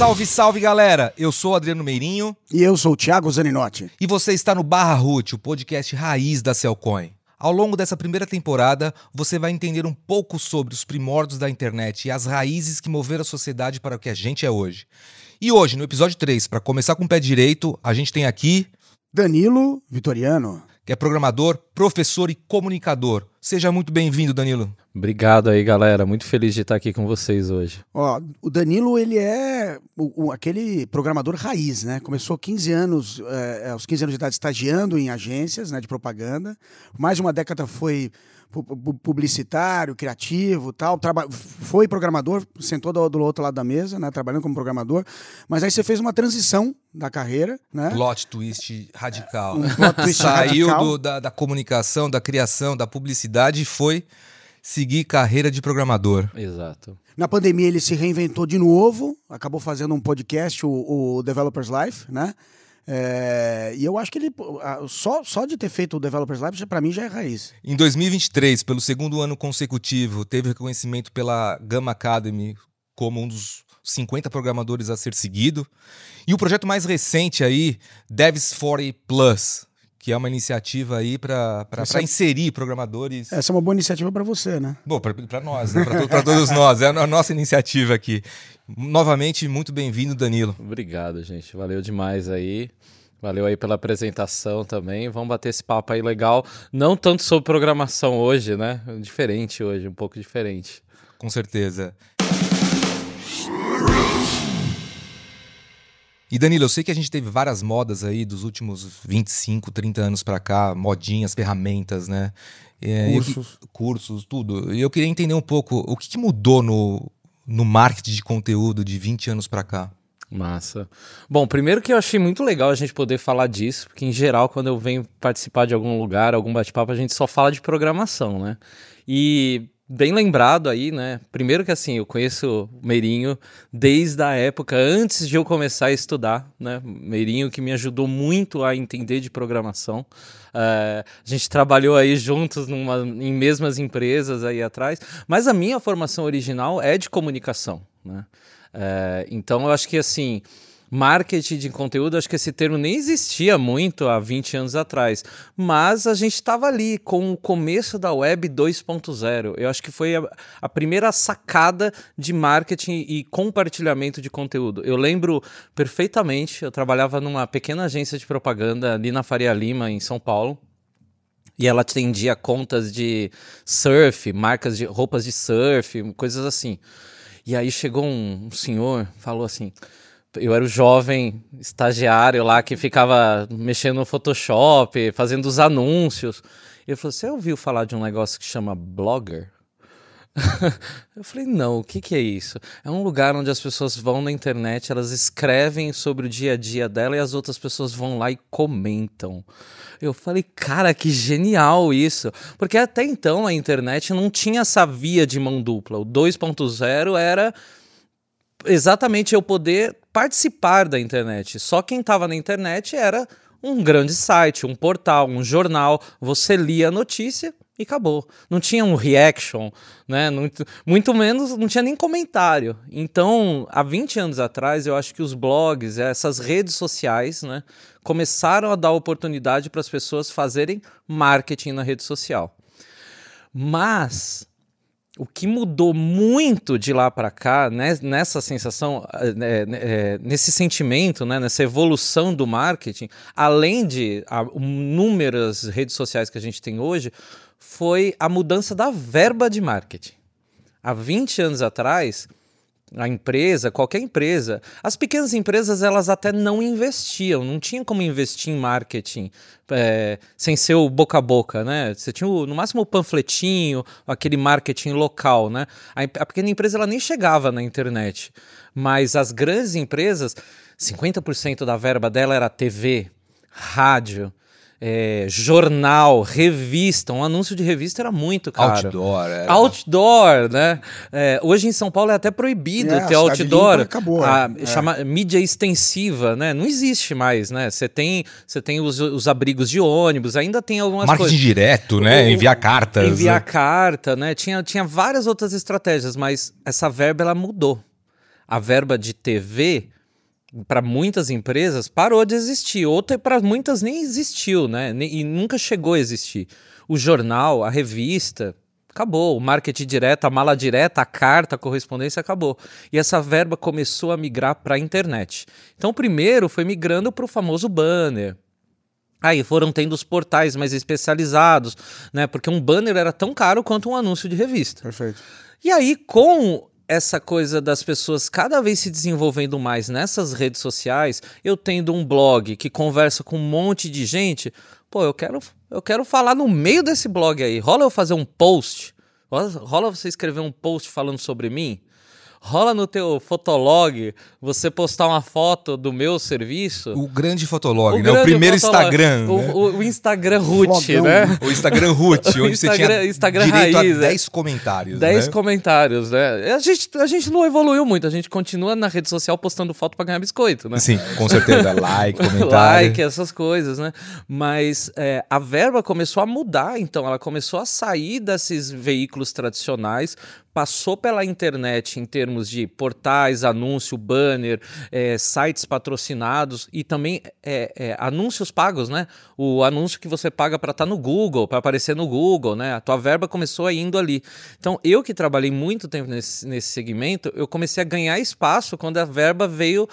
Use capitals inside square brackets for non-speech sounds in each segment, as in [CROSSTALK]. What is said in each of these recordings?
Salve, salve galera! Eu sou o Adriano Meirinho. E eu sou o Thiago Zaninotti. E você está no Barra Root, o podcast raiz da Cellcoin. Ao longo dessa primeira temporada, você vai entender um pouco sobre os primórdios da internet e as raízes que moveram a sociedade para o que a gente é hoje. E hoje, no episódio 3, para começar com o pé direito, a gente tem aqui. Danilo Vitoriano que é programador, professor e comunicador. Seja muito bem-vindo, Danilo. Obrigado aí, galera. Muito feliz de estar aqui com vocês hoje. Ó, o Danilo, ele é o, o, aquele programador raiz, né? Começou 15 anos, é, aos 15 anos de idade, estagiando em agências né, de propaganda. Mais de uma década foi publicitário, criativo, tal, traba... foi programador, sentou do, do, outro lado da mesa, né, trabalhando como programador, mas aí você fez uma transição da carreira, né? Plot twist radical. Um plot twist Saiu radical. Do, da, da comunicação, da criação, da publicidade e foi seguir carreira de programador. Exato. Na pandemia ele se reinventou de novo, acabou fazendo um podcast, o, o Developers Life, né? É, e eu acho que ele só, só de ter feito o Developers Lab, para mim já é raiz. Em 2023, pelo segundo ano consecutivo, teve reconhecimento pela Gamma Academy como um dos 50 programadores a ser seguido. E o projeto mais recente aí, Devs 40 Plus, que é uma iniciativa aí para é... inserir programadores. Essa é uma boa iniciativa para você, né? Bom, para nós, né? para todos nós. É a nossa iniciativa aqui. Novamente, muito bem-vindo, Danilo. Obrigado, gente. Valeu demais aí. Valeu aí pela apresentação também. Vamos bater esse papo aí legal. Não tanto sobre programação hoje, né? Diferente hoje, um pouco diferente. Com certeza. E Danilo, eu sei que a gente teve várias modas aí dos últimos 25, 30 anos para cá, modinhas, ferramentas, né? É, cursos. Eu, cursos, tudo. E eu queria entender um pouco o que, que mudou no, no marketing de conteúdo de 20 anos para cá. Massa. Bom, primeiro que eu achei muito legal a gente poder falar disso, porque em geral, quando eu venho participar de algum lugar, algum bate-papo, a gente só fala de programação, né? E bem lembrado aí, né? Primeiro que assim, eu conheço o Meirinho desde a época antes de eu começar a estudar, né? Meirinho que me ajudou muito a entender de programação. Uh, a gente trabalhou aí juntos numa, em mesmas empresas aí atrás, mas a minha formação original é de comunicação, né? Uh, então eu acho que assim marketing de conteúdo, acho que esse termo nem existia muito há 20 anos atrás, mas a gente estava ali com o começo da web 2.0. Eu acho que foi a, a, primeira sacada de marketing e compartilhamento de conteúdo. Eu lembro perfeitamente, eu trabalhava numa pequena agência de propaganda ali na Faria Lima, em São Paulo. E ela atendia contas de surf, marcas de roupas de surf, coisas assim. E aí chegou um, um senhor, falou assim: eu era o jovem estagiário lá que ficava mexendo no Photoshop, fazendo os anúncios. Ele falou: Você ouviu falar de um negócio que chama Blogger? [LAUGHS] eu falei, não, o que, que é isso? É um lugar onde as pessoas vão na internet, elas escrevem sobre o dia a dia dela e as outras pessoas vão lá e comentam. Eu falei, cara, que genial isso. Porque até então a internet não tinha essa via de mão dupla. O 2.0 era exatamente eu poder participar da internet. Só quem estava na internet era um grande site, um portal, um jornal. Você lia a notícia e acabou. Não tinha um reaction, né? Muito, muito menos, não tinha nem comentário. Então, há 20 anos atrás, eu acho que os blogs, essas redes sociais, né, começaram a dar oportunidade para as pessoas fazerem marketing na rede social. Mas o que mudou muito de lá para cá, né, nessa sensação, é, é, nesse sentimento, né, nessa evolução do marketing, além de inúmeras redes sociais que a gente tem hoje, foi a mudança da verba de marketing. Há 20 anos atrás, a empresa, qualquer empresa, as pequenas empresas elas até não investiam, não tinha como investir em marketing é, sem ser o boca a boca, né? Você tinha o, no máximo o panfletinho, aquele marketing local, né? A, a pequena empresa ela nem chegava na internet, mas as grandes empresas, 50% da verba dela era TV, rádio, é, jornal, revista. Um anúncio de revista era muito caro. Outdoor, era. Outdoor, né? É, hoje em São Paulo é até proibido é, ter outdoor. Acabou, a, é. chama mídia extensiva, né? Não existe mais, né? Você tem, você tem os, os abrigos de ônibus, ainda tem algumas Marketing coisas. direto, né? O, enviar cartas. Enviar carta, né? Tinha, tinha várias outras estratégias, mas essa verba ela mudou. a verba de TV para muitas empresas parou de existir, outra para muitas nem existiu, né? E nunca chegou a existir. O jornal, a revista, acabou. O marketing direto, a mala direta, a carta, a correspondência acabou. E essa verba começou a migrar para a internet. Então, primeiro foi migrando para o famoso banner. Aí foram tendo os portais mais especializados, né? Porque um banner era tão caro quanto um anúncio de revista. Perfeito. E aí, com essa coisa das pessoas cada vez se desenvolvendo mais nessas redes sociais, eu tendo um blog que conversa com um monte de gente, pô, eu quero, eu quero falar no meio desse blog aí. Rola eu fazer um post? Rola você escrever um post falando sobre mim? Rola no teu fotolog você postar uma foto do meu serviço. O grande fotolog, o né? Grande o primeiro fotolog. Instagram. O, né? o, o Instagram root, né? O Instagram root, [LAUGHS] onde Instagram, você tinha Instagram direito raiz, a 10 é. comentários. 10 né? comentários, né? A gente, a gente não evoluiu muito, a gente continua na rede social postando foto para ganhar biscoito, né? Sim, com certeza. [LAUGHS] like, comentário. like, essas coisas, né? Mas é, a verba começou a mudar, então ela começou a sair desses veículos tradicionais passou pela internet em termos de portais, anúncio, banner, é, sites patrocinados e também é, é, anúncios pagos, né? O anúncio que você paga para estar tá no Google, para aparecer no Google, né? A tua verba começou indo ali. Então, eu que trabalhei muito tempo nesse, nesse segmento, eu comecei a ganhar espaço quando a verba veio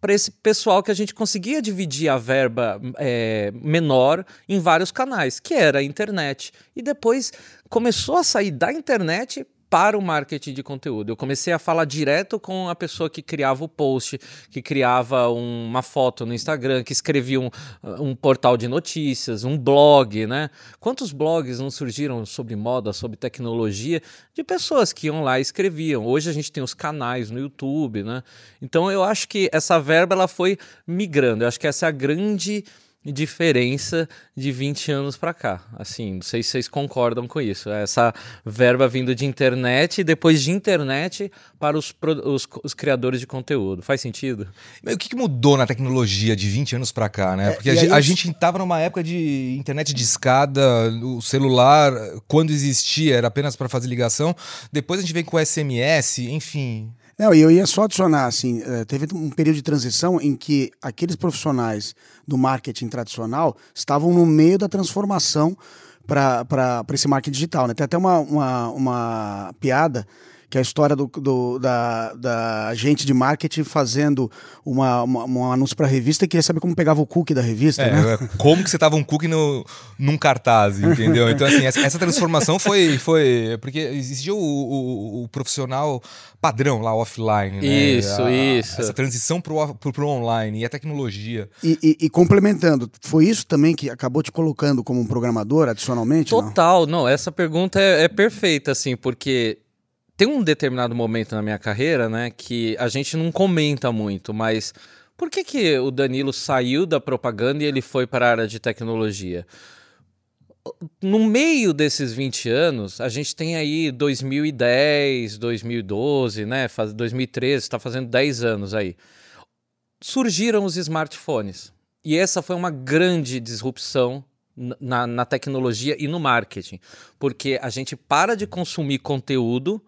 para esse pessoal que a gente conseguia dividir a verba é, menor em vários canais, que era a internet. E depois começou a sair da internet para o marketing de conteúdo. Eu comecei a falar direto com a pessoa que criava o post, que criava um, uma foto no Instagram, que escrevia um, um, portal de notícias, um blog, né? Quantos blogs não surgiram sobre moda, sobre tecnologia, de pessoas que iam lá e escreviam. Hoje a gente tem os canais no YouTube, né? Então eu acho que essa verba ela foi migrando. Eu acho que essa é a grande diferença de 20 anos para cá. Assim, não sei se vocês concordam com isso. Essa verba vindo de internet e depois de internet para os, os, os criadores de conteúdo. Faz sentido? Mas o que mudou na tecnologia de 20 anos para cá, né? É, Porque é, a, a gente estava numa época de internet de escada, o celular, quando existia, era apenas para fazer ligação. Depois a gente vem com SMS, enfim. Não, eu ia só adicionar, assim, eh, teve um período de transição em que aqueles profissionais do marketing tradicional estavam no meio da transformação para esse marketing digital. Né? Tem até uma, uma, uma piada que é a história do, do da, da gente de marketing fazendo uma, uma um anúncio para a revista e queria saber como pegava o cookie da revista. É, né? É, como que você tava um cookie no, num cartaz, entendeu? Então, assim, essa, essa transformação foi. foi porque existia o, o, o, profissional padrão lá offline, né? Isso, a, isso. Essa transição para o online e a tecnologia. E, e, e, complementando, foi isso também que acabou te colocando como um programador adicionalmente? Total, não, não essa pergunta é, é perfeita, assim, porque tem um determinado momento na minha carreira, né, que a gente não comenta muito, mas por que, que o Danilo saiu da propaganda e ele foi para a área de tecnologia? No meio desses 20 anos, a gente tem aí 2010, 2012, né? 2013, está fazendo 10 anos aí. Surgiram os smartphones. E essa foi uma grande disrupção na, na tecnologia e no marketing. Porque a gente para de consumir conteúdo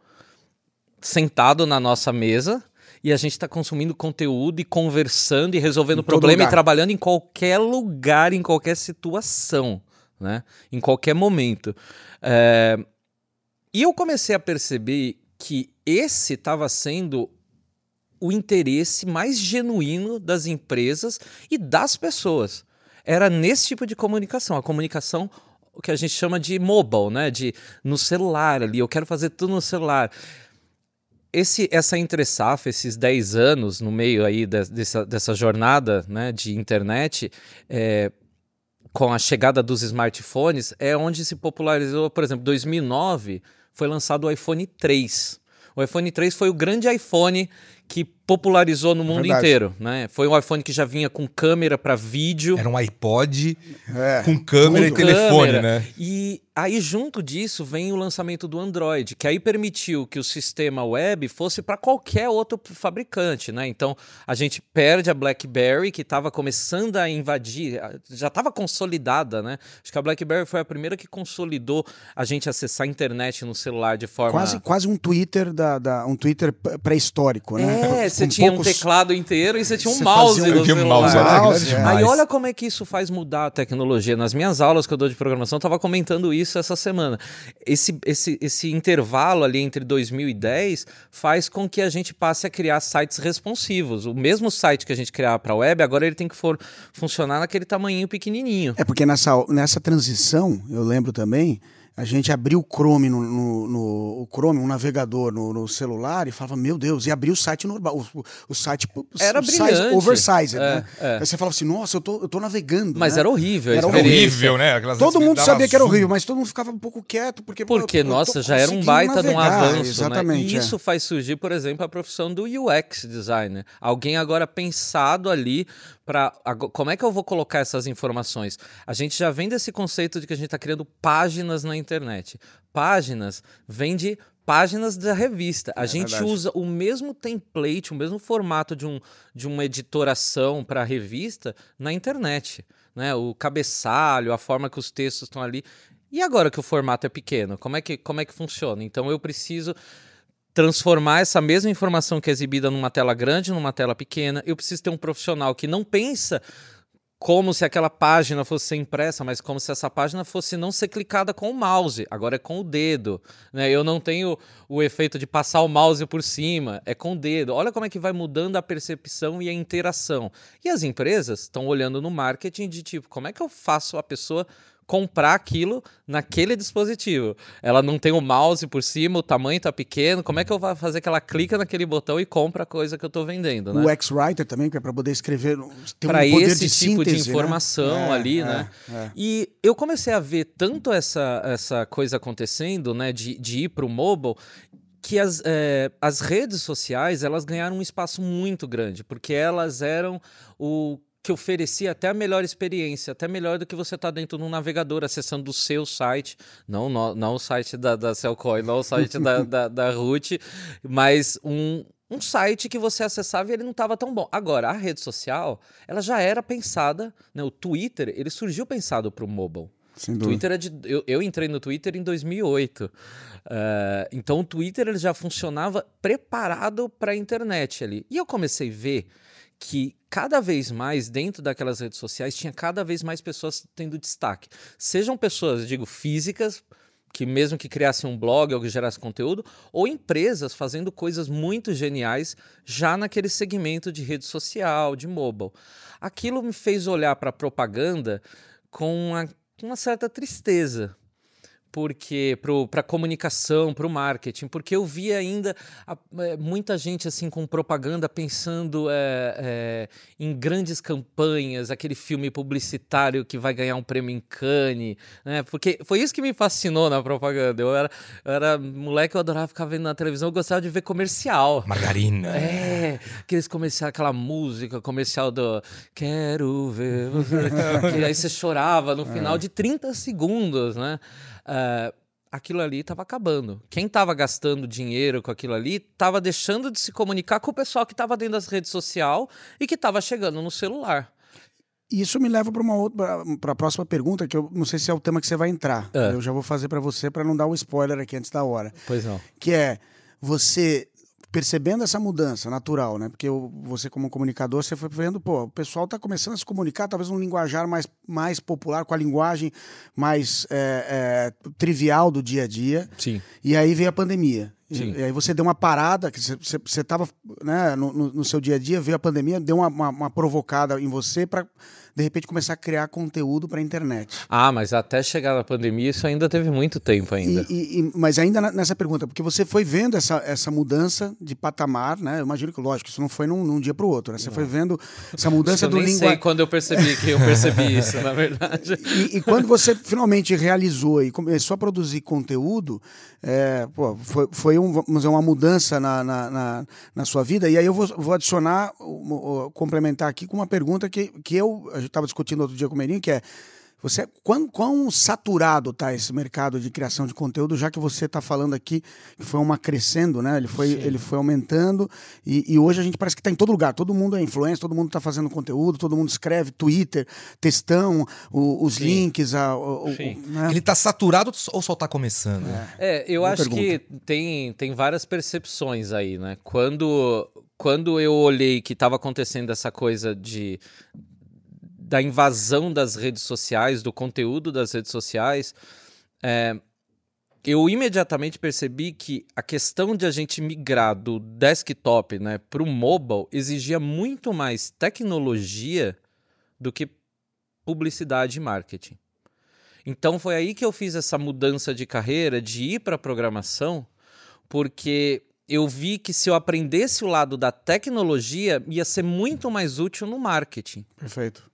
sentado na nossa mesa e a gente está consumindo conteúdo e conversando e resolvendo problema e trabalhando em qualquer lugar, em qualquer situação, né? Em qualquer momento. É... E eu comecei a perceber que esse estava sendo o interesse mais genuíno das empresas e das pessoas. Era nesse tipo de comunicação, a comunicação o que a gente chama de mobile, né? De no celular ali, eu quero fazer tudo no celular esse, essa entre safra, esses 10 anos no meio aí de, dessa, dessa jornada né, de internet, é, com a chegada dos smartphones, é onde se popularizou, por exemplo, 2009 foi lançado o iPhone 3. O iPhone 3 foi o grande iPhone que popularizou no mundo Verdade. inteiro, né? Foi um iPhone que já vinha com câmera para vídeo. Era um iPod é, com câmera e telefone, câmera. né? E aí junto disso vem o lançamento do Android, que aí permitiu que o sistema web fosse para qualquer outro fabricante, né? Então a gente perde a BlackBerry que estava começando a invadir, já estava consolidada, né? Acho que a BlackBerry foi a primeira que consolidou a gente acessar a internet no celular de forma quase quase um Twitter da, da um Twitter pré-histórico, né? É, você com tinha poucos- um teclado inteiro e você tinha um Você mouse um- no celular. mouse, era Mouse, é. Aí olha como é que isso faz mudar a tecnologia. Nas minhas aulas que eu dou de programação, eu tava comentando isso essa semana. Esse, esse, esse intervalo ali entre 2010 faz com que a gente passe a criar sites responsivos. O mesmo site que a gente criava para web, agora ele tem que for, funcionar naquele tamanhinho pequenininho. É porque nessa, nessa transição, eu lembro também, a gente abriu o Chrome no, no- no- o Chrome, um navegador no, no celular e falava, meu Deus, e abriu o site normal, o, o- o site o Era size brilhante. oversized, É, né? é. Aí você falava assim, nossa, eu tô, eu tô navegando. Mas né? era horrível Era horrível, né? Aquelas Todo mundo sabia que era horrível, mas todo mundo ficava um pouco quieto, porque... Porque, eu eu nossa, já era um baita de um avanço, né? Exatamente. E é. isso faz surgir, por exemplo, a profissão do UX designer. Alguém agora pensado ali para como é que eu vou colocar essas informações? A gente já vem desse conceito de que a gente está criando páginas na internet. Páginas vem de páginas da revista. A É gente verdade. usa o mesmo template, o mesmo formato de, um, de uma editoração para revista na internet. Né? O cabeçalho, a forma que os textos estão ali. E agora que o formato é pequeno, como é que, como é que funciona? Então eu preciso transformar essa mesma informação que é exibida numa tela grande numa tela pequena. Eu preciso ter um profissional que não pensa como se aquela página fosse ser impressa, mas como se essa página fosse não ser clicada com o mouse, agora é com o dedo. Né? Eu não tenho o efeito de passar o mouse por cima, é com o dedo. Olha como é que vai mudando a percepção e a interação. E as empresas estão olhando no marketing de tipo, como é que eu faço a pessoa comprar aquilo naquele dispositivo. Ela não tem o mouse por cima, o tamanho tá pequeno. Como é que eu vou fazer que ela clica naquele botão e compra a coisa que eu tô vendendo, né? O X-Writer também, que é para poder escrever, ter para um poder esse de tipo de síntese, né? informação É, ali, é, né? é. E eu comecei a ver tanto essa, essa coisa acontecendo, né, de, de ir para o mobile, que as, eh, as redes sociais elas ganharam um espaço muito grande, porque elas eram o que oferecia até a melhor experiência, até melhor do que você tá dentro de um navegador, acessando o seu site, não, não, não o site da, da Cellcoin, não o site da, [LAUGHS] da, da Root, mas um, um site que você acessava e ele não estava tão bom. Agora, a rede social, ela já era pensada, né, o Twitter, ele surgiu pensado para o mobile. Sem. Twitter é de, eu, eu entrei no Twitter em 2008. Eh, então o Twitter ele já funcionava preparado para a internet ali. E eu comecei a ver que cada vez mais dentro daquelas redes sociais tinha cada vez mais pessoas tendo destaque. Sejam pessoas, digo, físicas, que mesmo que criassem um blog ou que gerasse conteúdo, ou empresas fazendo coisas muito geniais já naquele segmento de rede social, de mobile. Aquilo me fez olhar para a propaganda com uma, com uma certa tristeza. Porque para comunicação, para o marketing, porque eu vi ainda a- é, muita gente assim com propaganda pensando é, é, em grandes campanhas, aquele filme publicitário que vai ganhar um prêmio em Cannes, né? Porque foi isso que me fascinou na propaganda. Eu era, eu era moleque, eu adorava ficar vendo na televisão, eu gostava de ver comercial. Margarina. É, aqueles comerciais, aquela música comercial do Quero ver [LAUGHS] que aí você chorava no final de 30 segundos, né? Ah, aquilo ali estava acabando. Quem estava gastando dinheiro com aquilo ali estava deixando de se comunicar com o pessoal que estava dentro das redes sociais e que estava chegando no celular. E Isso me leva para uma outra, para a próxima pergunta que eu não sei se é o tema que você vai entrar. É. Eu já vou fazer para você para não dar o spoiler aqui antes da hora, Pois não. que é você percebendo essa mudança natural, né? Porque você como comunicador, você foi vendo, pô, o pessoal está começando a se comunicar, talvez num linguajar mais, mais popular, com a linguagem mais é, é, trivial do dia a dia. Sim. E aí veio a pandemia. E- Sim. E aí você deu uma parada, que você- estava né, no, no- seu dia a dia, veio a pandemia, deu uma, uma- uma provocada em você para, de repente, começar a criar conteúdo para a internet. Ah, mas até chegar na pandemia, isso ainda teve muito tempo ainda. E- e- mas ainda nessa pergunta, porque você foi vendo essa, essa mudança de patamar, né? Eu imagino que, lógico, isso não foi num, num dia para o outro, né? Você foi vendo essa mudança eu do nem sei linguagem. quando eu percebi que eu percebi isso, na verdade. [LAUGHS] E, e quando você finalmente realizou e começou a produzir conteúdo, é, pô, foi, foi um, vamos dizer, uma mudança na, na, na, na sua vida. E aí eu vou, vou adicionar, complementar aqui com uma pergunta que, que eu estava discutindo outro dia com o Meirinho, que é Você, quão, quão saturado está esse mercado de criação de conteúdo, já que você está falando aqui que foi uma crescendo, né? Ele foi, ele foi aumentando e, e hoje a gente parece que está em todo lugar. Todo mundo é influencer, todo mundo está fazendo conteúdo, todo mundo escreve Twitter, textão, o, os Sim. links. A, o, né? Ele está saturado ou só está começando? É, é eu Boa acho pergunta. que tem, tem várias percepções aí, né? Quando, quando eu olhei que estava acontecendo essa coisa de da invasão das redes sociais, do conteúdo das redes sociais, é, eu imediatamente percebi que a questão de a gente migrar do desktop né, para o mobile exigia muito mais tecnologia do que publicidade e marketing. Então foi aí que eu fiz essa mudança de carreira, de ir para programação, porque eu vi que se eu aprendesse o lado da tecnologia, ia ser muito mais útil no marketing. Perfeito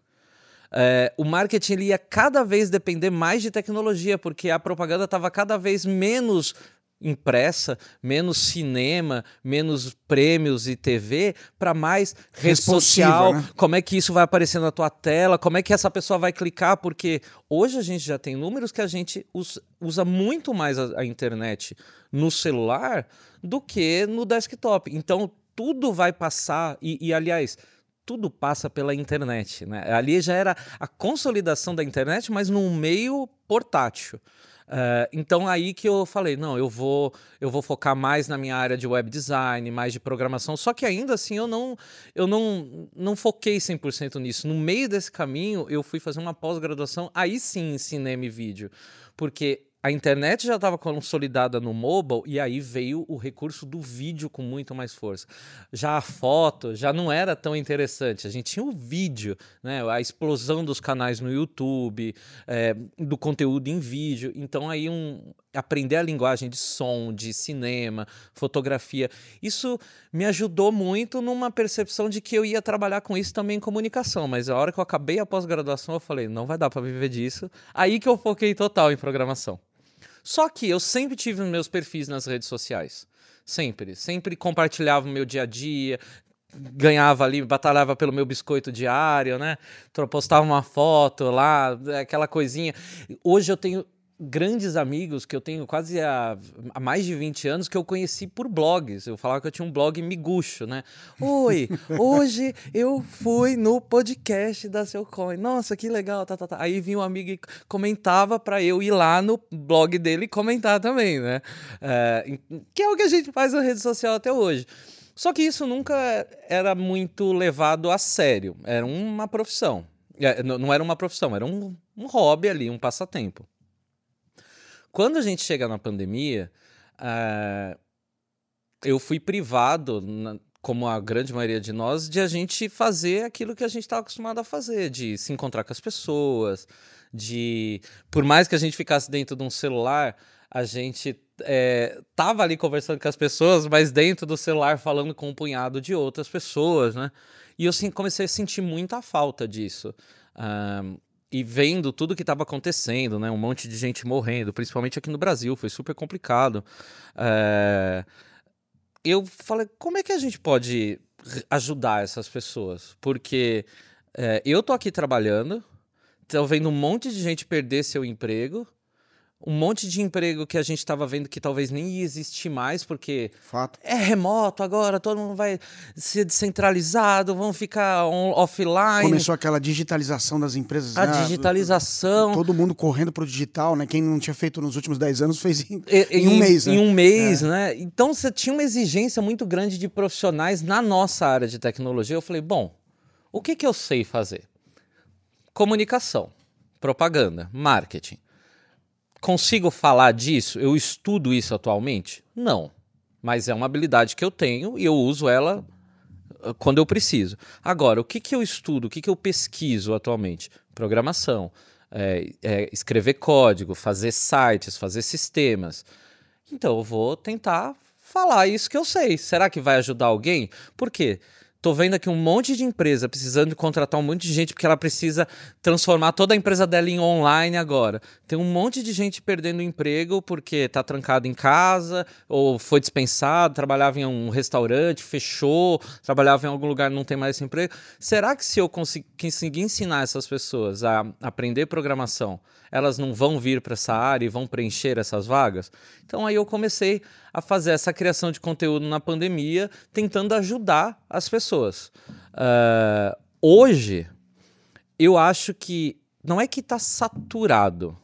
é, o marketing ele ia cada vez depender mais de tecnologia, porque a propaganda estava cada vez menos impressa, menos cinema, menos prêmios e TV, para mais rede social, né? como é que isso vai aparecer na tua tela, como é que essa pessoa vai clicar, porque hoje a gente já tem números que a gente usa, muito mais a, a internet no celular do que no desktop. Então tudo vai passar, e, e aliás, tudo passa pela internet. Né? Ali já era a consolidação da internet, mas num meio portátil. Uh, então aí que eu falei, não, eu vou eu vou focar mais na minha área de web design, mais de programação, só que ainda assim eu não eu não, não foquei 100% nisso. No meio desse caminho, eu fui fazer uma pós-graduação aí sim em cinema e vídeo, porque a internet já estava consolidada no mobile e aí veio o recurso do vídeo com muito mais força. Já a foto já não era tão interessante. A gente tinha o vídeo, né? a explosão dos canais no YouTube, é, do conteúdo em vídeo. Então aí um aprender a linguagem de som, de cinema, fotografia, isso me ajudou muito numa percepção de que eu ia trabalhar com isso também em comunicação. Mas a hora que eu acabei a pós-graduação, eu falei, não vai dar para viver disso. Aí que eu foquei total em programação. Só que eu sempre tive meus perfis nas redes sociais. Sempre. Sempre compartilhava o meu dia a dia, ganhava ali, batalhava pelo meu biscoito diário, né? Postava uma foto lá, aquela coisinha. Hoje eu tenho grandes amigos que eu tenho quase há, há, mais de 20 anos que eu conheci por blogs. Eu falava que eu tinha um blog miguxo, né? Oi, [LAUGHS] hoje eu fui no podcast da Seu Coin. Nossa, que legal, tá, tá, tá. Aí vinha um amigo e comentava para eu ir lá no blog dele e comentar também, né? É, que é o que a gente faz na rede social até hoje. Só que isso nunca era muito levado a sério. Era uma profissão. É, não era uma profissão, era um, um hobby ali, um passatempo. Quando a gente chega na pandemia, uh, eu fui privado, na, como a grande maioria de nós, de a gente fazer aquilo que a gente estava acostumado a fazer, de se encontrar com as pessoas, de. Por mais que a gente ficasse dentro de um celular, a gente é, tava ali conversando com as pessoas, mas dentro do celular falando com um punhado de outras pessoas, né? E eu comecei a sentir muita falta disso. Um, e vendo tudo que estava acontecendo, né? Um monte de gente morrendo, principalmente aqui no Brasil, foi super complicado. É... Eu falei, como é que a gente pode ajudar essas pessoas? Porque é, eu tô aqui trabalhando, tô vendo um monte de gente perder seu emprego, um monte de emprego que a gente estava vendo que talvez nem ia existir mais, porque Fato. é remoto agora, todo mundo vai ser descentralizado, vão ficar on, offline. Começou aquela digitalização das empresas. A né? digitalização. Todo mundo correndo para o digital, né? Quem não tinha feito nos últimos 10 anos fez em, em, em um mês. Né? Em um mês, é. né? Então você tinha uma exigência muito grande de profissionais na nossa área de tecnologia. Eu falei, bom, o que, que eu sei fazer? Comunicação, propaganda, marketing consigo falar disso? Eu estudo isso atualmente? Não. Mas é uma habilidade que eu tenho e eu uso ela ah, quando eu preciso. Agora, o que, que eu estudo, o que, que eu pesquiso atualmente? Programação, é, é, escrever código, fazer sites, fazer sistemas. Então, eu vou tentar falar isso que eu sei. Será que vai ajudar alguém? Por quê? Tô vendo aqui um monte de empresa precisando contratar um monte de gente porque ela precisa transformar toda a empresa dela em online agora. Tem um monte de gente perdendo emprego porque tá trancado em casa ou foi dispensado, trabalhava em um restaurante, fechou, trabalhava em algum lugar não tem mais emprego. Será que se eu conseguir ensinar essas pessoas a aprender programação, elas não vão vir para essa área e vão preencher essas vagas? Então aí eu comecei a fazer essa criação de conteúdo na pandemia, tentando ajudar as pessoas. Uh, hoje, eu acho que não é que está saturado.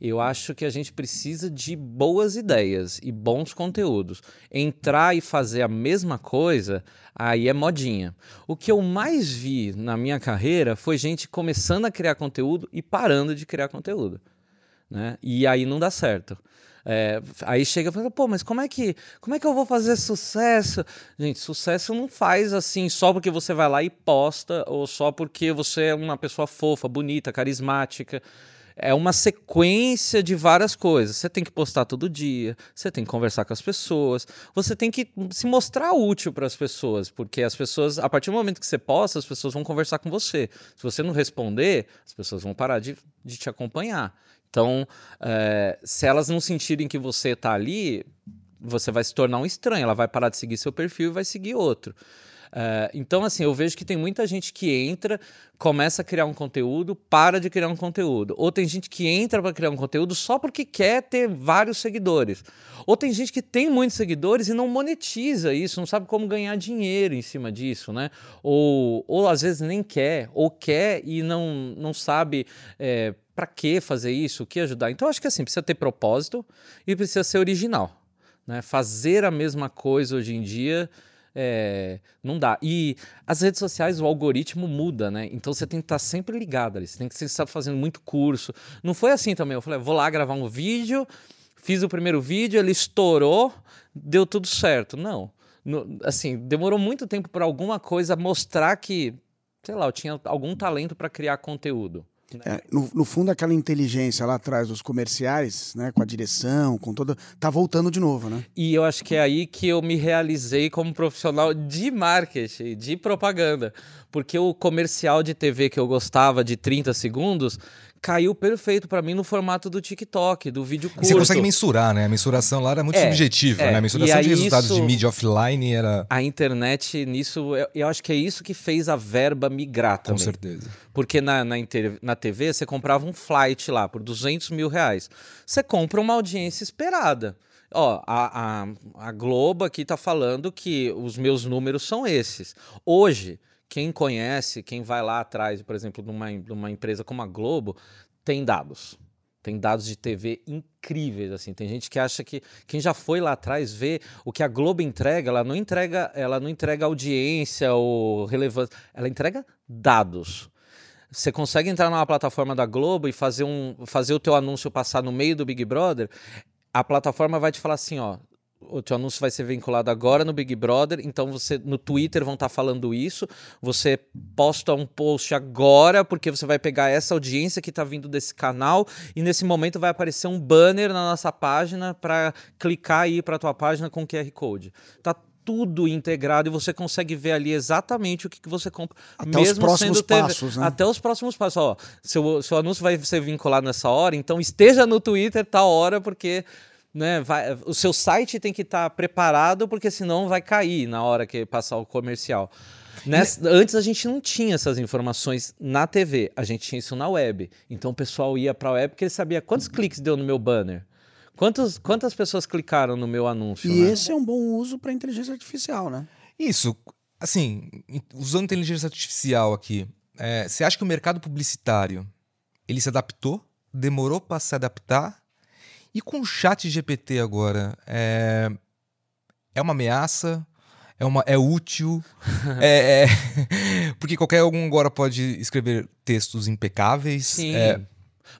Eu acho que a gente precisa de boas ideias e bons conteúdos. Entrar e fazer a mesma coisa, aí é modinha. O que eu mais vi na minha carreira foi gente começando a criar conteúdo e parando de criar conteúdo. Né? E aí não dá certo. É, aí chega e fala, pô, mas como é que como é que eu vou fazer sucesso? Gente, sucesso não faz assim só porque você vai lá e posta ou só porque você é uma pessoa fofa, bonita, carismática é uma sequência de várias coisas. Você tem que postar todo dia, você tem que conversar com as pessoas, você tem que se mostrar útil para as pessoas, porque as pessoas, a partir do momento que você posta, as pessoas vão conversar com você. Se você não responder, as pessoas vão parar de, de te acompanhar. Então, é, se elas não sentirem que você está ali, você vai se tornar um estranho, ela vai parar de seguir seu perfil e vai seguir outro. Uh, então, assim, eu vejo que tem muita gente que entra, começa a criar um conteúdo, para de criar um conteúdo. Ou tem gente que entra para criar um conteúdo só porque quer ter vários seguidores. Ou tem gente que tem muitos seguidores e não monetiza isso, não sabe como ganhar dinheiro em cima disso, né? Ou, ou às vezes nem quer, ou quer e não, não sabe. É, para que fazer isso, o que ajudar. Então, acho que assim, precisa ter propósito e precisa ser original. Né? Fazer a mesma coisa hoje em dia é, não dá. E as redes sociais, o algoritmo muda, né? Então você tem que estar sempre ligado ali, você tem que estar fazendo muito curso. Não foi assim também, eu falei, vou lá gravar um vídeo, fiz o primeiro vídeo, ele estourou, deu tudo certo. Não. No, assim, demorou muito tempo para alguma coisa mostrar que, sei lá, eu tinha algum talento para criar conteúdo. É, no, no, fundo, aquela inteligência lá atrás dos comerciais, né, com a direção, com toda, tá voltando de novo, né? E eu acho que é aí que eu me realizei como profissional de marketing, de propaganda, porque o comercial de TV que eu gostava de 30 segundos caiu perfeito para mim no formato do TikTok, do vídeo curto. E você consegue mensurar, né? A mensuração lá era muito é, subjetiva, é. né? A mensuração de resultados isso, de mídia offline era. A internet, nisso, eu, eu, acho que é isso que fez a verba migrar também. Com certeza. Porque na, na, na TV você comprava um flight lá por 200 mil reais. Você compra uma audiência esperada. Ó, a, a, a Globo aqui tá falando que os meus números são esses. Hoje, quem conhece, quem vai lá atrás, por exemplo, de uma, de uma empresa como a Globo, tem dados. Tem dados de TV incríveis, assim. Tem gente que acha que quem já foi lá atrás vê o que a Globo entrega, ela não entrega, ela não entrega audiência ou relevância, ela entrega dados. Você consegue entrar numa plataforma da Globo e fazer, um, fazer o teu anúncio passar no meio do Big Brother, a plataforma vai te falar assim, ó, o teu anúncio vai ser vinculado agora no Big Brother, então você no Twitter vão estar tá falando isso. Você posta um post agora porque você vai pegar essa audiência que está vindo desse canal e nesse momento vai aparecer um banner na nossa página para clicar aí para tua página com QR Code. Tá tudo integrado e você consegue ver ali exatamente o que, que você compra. Até mesmo os próximos TV, passos, né? Até os próximos passos. Ó, seu, seu anúncio vai ser vinculado nessa hora, então esteja no Twitter tal hora, porque né, vai, o seu site tem que estar tá preparado, porque senão vai cair na hora que passar o comercial. Nessa, antes a gente não tinha essas informações na TV, a gente tinha isso na web. Então o pessoal ia para a web porque ele sabia quantos cliques deu no meu banner. Quantos, quantas pessoas clicaram no meu anúncio? E né? esse é um bom uso para inteligência artificial, né? Isso. Assim, usando inteligência artificial aqui, é, você acha que o mercado publicitário ele se adaptou? Demorou para se adaptar? E com o chat GPT agora, é, é uma ameaça? É, uma, é útil? [LAUGHS] é, é... [LAUGHS] Porque qualquer um agora pode escrever textos impecáveis. Sim. É...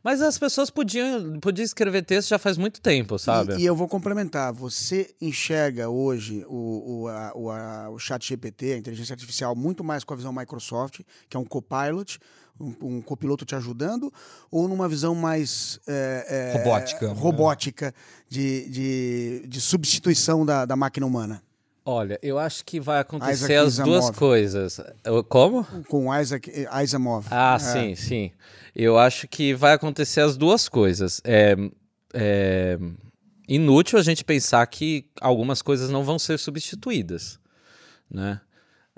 Mas as pessoas podiam, podiam escrever texto já faz muito tempo, sabe? E, e eu vou complementar. Você enxerga hoje o, o, a, o, a, o chat GPT, a inteligência artificial, muito mais com a visão Microsoft, que é um copilot, um, um copiloto te ajudando, ou numa visão mais é, é, robótica, robótica de, de, de, substituição da, da máquina humana? Olha, eu acho que vai acontecer Isaac as duas Asimov. coisas. Como? Com o Isaac Asimov. Ah, É. sim, sim. Eu acho que vai acontecer as duas coisas. É, é inútil a gente pensar que algumas coisas não vão ser substituídas, né?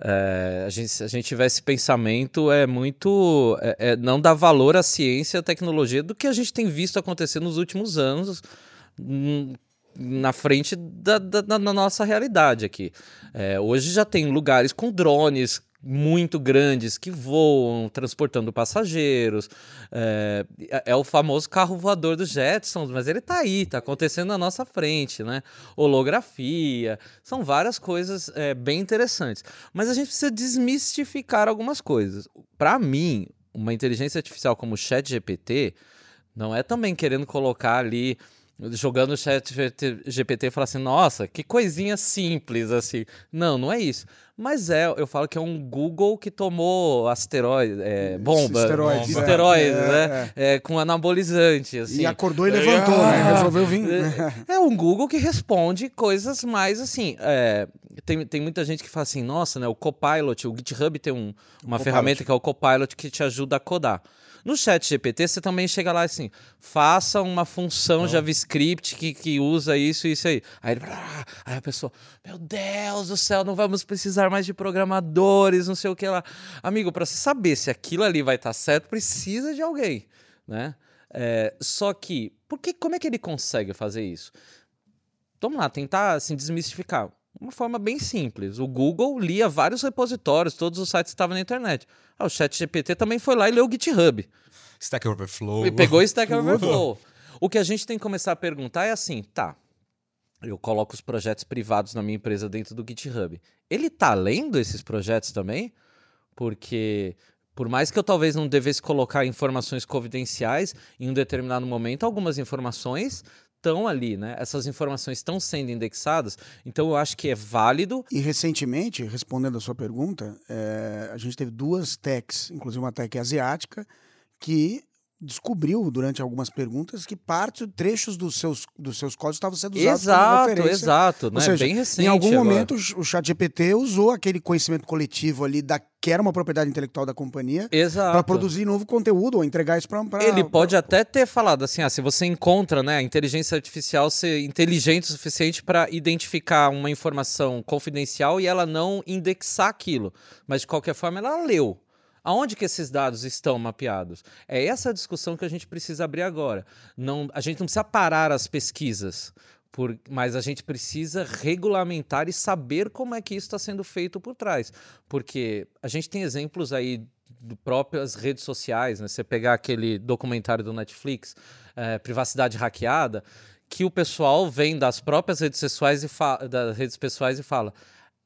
É, a gente, se a gente tiver esse pensamento, é muito. é- é não dá valor à ciência e à tecnologia do que a gente tem visto acontecer nos últimos anos hum, na frente da, da- da- nossa realidade aqui. É, hoje já tem lugares com drones muito grandes que voam, transportando passageiros. É, é o famoso carro voador dos Jetsons, mas ele tá aí, tá acontecendo na nossa frente, né? Holografia, são várias coisas é, bem interessantes. Mas a gente precisa desmistificar algumas coisas. Para mim, uma inteligência artificial como o ChatGPT não é também querendo colocar ali jogando o chat GPT e falar assim, nossa, que coisinha simples assim. Não, não é isso. Mas é, eu falo que é um Google que tomou asteroide, é, bomba, Esteroides, bomba. é. esteroides, É, né? É, com anabolizante, assim. E acordou e levantou, né? Resolveu vir. É, é um Google que responde coisas mais assim. é, tem, tem muita gente que fala assim, nossa, né? O Copilot, o GitHub tem um- uma ferramenta que é o Copilot que te ajuda a codar. No chat GPT, você também chega lá assim, faça uma função JavaScript que, que usa isso e isso aí. Aí, "Ah", aí a pessoa, meu Deus do céu, não vamos precisar mais de programadores, não sei o que lá. Amigo, para você saber se aquilo ali vai estar certo, precisa de alguém, né? É, só que, por que, como é que ele consegue fazer isso? Vamos lá, tentar assim, desmistificar. Uma forma bem simples. O Google lia vários repositórios, todos os sites estavam na internet. Ah, o ChatGPT também foi lá e leu o GitHub. Stack Overflow. E pegou o Stack [LAUGHS] Overflow. O que a gente tem que começar a perguntar é assim, tá, eu coloco os projetos privados na minha empresa dentro do GitHub. Ele tá lendo esses projetos também? Porque por mais que eu talvez não devesse colocar informações confidenciais em um determinado momento, algumas informações estão ali, né? Essas informações estão sendo indexadas, então eu acho que é válido. E recentemente, respondendo a sua pergunta, é, a gente teve duas techs, inclusive uma tech asiática, que descobriu durante algumas perguntas que parte, trechos dos seus, dos seus códigos estavam sendo usados como Exato, referência. exato, né? seja, Bem recente. Em algum agora. momento, o chat GPT usou aquele conhecimento coletivo ali, da, que era uma propriedade intelectual da companhia, Exato. para produzir novo conteúdo ou entregar isso para. Ele pode até ter falado assim, ah, se você encontra, né, a inteligência artificial ser inteligente o suficiente para identificar uma informação confidencial e ela não indexar aquilo, mas de qualquer forma ela leu. Aonde que esses dados estão mapeados? É essa discussão que a gente precisa abrir agora. Não, a gente não precisa parar as pesquisas, por- mas a gente precisa regulamentar e saber como é que isso está sendo feito por trás. Porque a gente tem exemplos aí de próprias redes sociais, né? Você pegar aquele documentário do Netflix, eh, Privacidade Hackeada, que o pessoal vem das próprias redes pessoais e das redes pessoais e fala.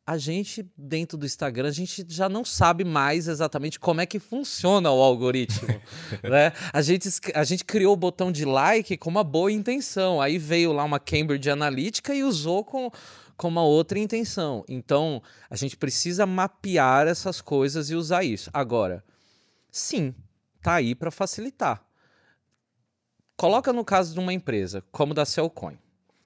A gente, dentro do Instagram, a gente já não sabe mais exatamente como é que funciona o algoritmo. [LAUGHS] né? a, gente, a gente criou o botão de like com uma boa intenção. Aí veio lá uma Cambridge Analytica e usou com, com uma outra intenção. Então, a gente precisa mapear essas coisas e usar isso. Agora, sim, tá aí para facilitar. Coloca no caso de uma empresa, como da Cellcoin.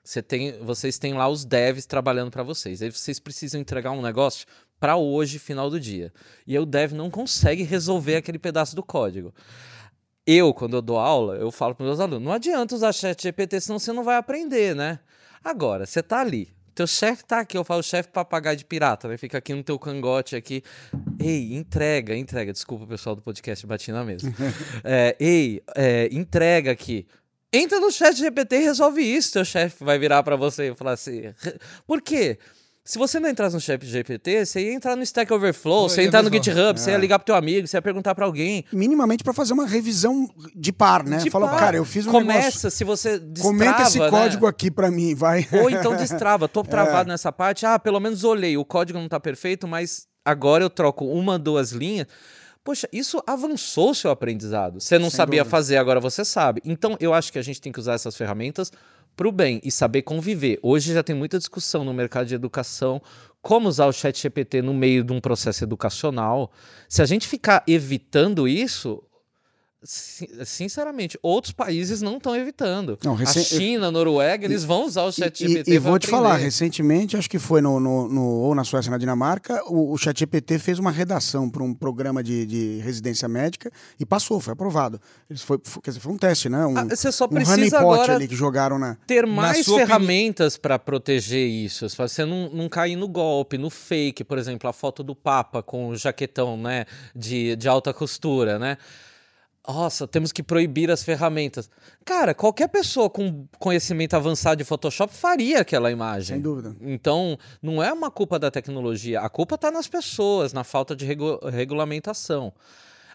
Você tem, vocês têm lá os devs trabalhando para vocês. Aí vocês precisam entregar um negócio para hoje, final do dia. E aí o dev não consegue resolver aquele pedaço do código. Eu, quando eu dou aula, eu falo para meus alunos: não adianta usar chat GPT, senão você não vai aprender, né? Agora, você tá ali. Teu chefe tá aqui, eu falo chefe papagaio de pirata, né? Fica aqui no teu cangote aqui. Ei, entrega, entrega. Desculpa o pessoal do podcast, bati na mesa. [LAUGHS] É, ei, é, entrega aqui. Entra no chat GPT e resolve isso. Teu chefe vai virar pra você e falar assim. [LAUGHS] Por quê? Se você não entrasse no chat GPT, você ia entrar no Stack Overflow, Eu você ia entrar no. GitHub, você ia É. ligar pro teu amigo, você ia perguntar pra alguém. Minimamente para fazer uma revisão de par, né? De Falou, par. cara, eu fiz um Começa, negócio. se você destrava, Comenta esse né? código aqui para mim, vai. Ou então [LAUGHS] destrava, tô travado nessa parte. Ah, pelo menos olhei, o código não tá perfeito, mas agora eu troco uma, duas linhas. Poxa, isso avançou o seu aprendizado. Você não Sem sabia dúvida. fazer, agora você sabe. Então, eu acho que a gente tem que usar essas ferramentas para o bem e saber conviver. Hoje já tem muita discussão no mercado de educação como usar o chat GPT no meio de um processo educacional. Se a gente ficar evitando isso, sinceramente, outros países não estão evitando. Não, recen... A China, a Noruega, eles vão usar o ChatGPT. E, e, e vou te falar, recentemente, acho que foi no, no, no, ou na Suécia, na Dinamarca, o, o ChatGPT fez uma redação para um programa de, de residência médica e passou, foi aprovado. Eles foi, foi, quer dizer, foi um teste, né? Um, ah, você só precisa um agora ali que jogaram na. Ter mais na ferramentas para proteger isso. Você não, não cair no golpe, no fake, por exemplo, a foto do Papa com o jaquetão, né? De, de alta costura, né? Nossa, temos que proibir as ferramentas. Cara, qualquer pessoa com conhecimento avançado de Photoshop faria aquela imagem. Sem dúvida. Então, não é uma culpa da tecnologia. A culpa está nas pessoas, na falta de regu regulamentação.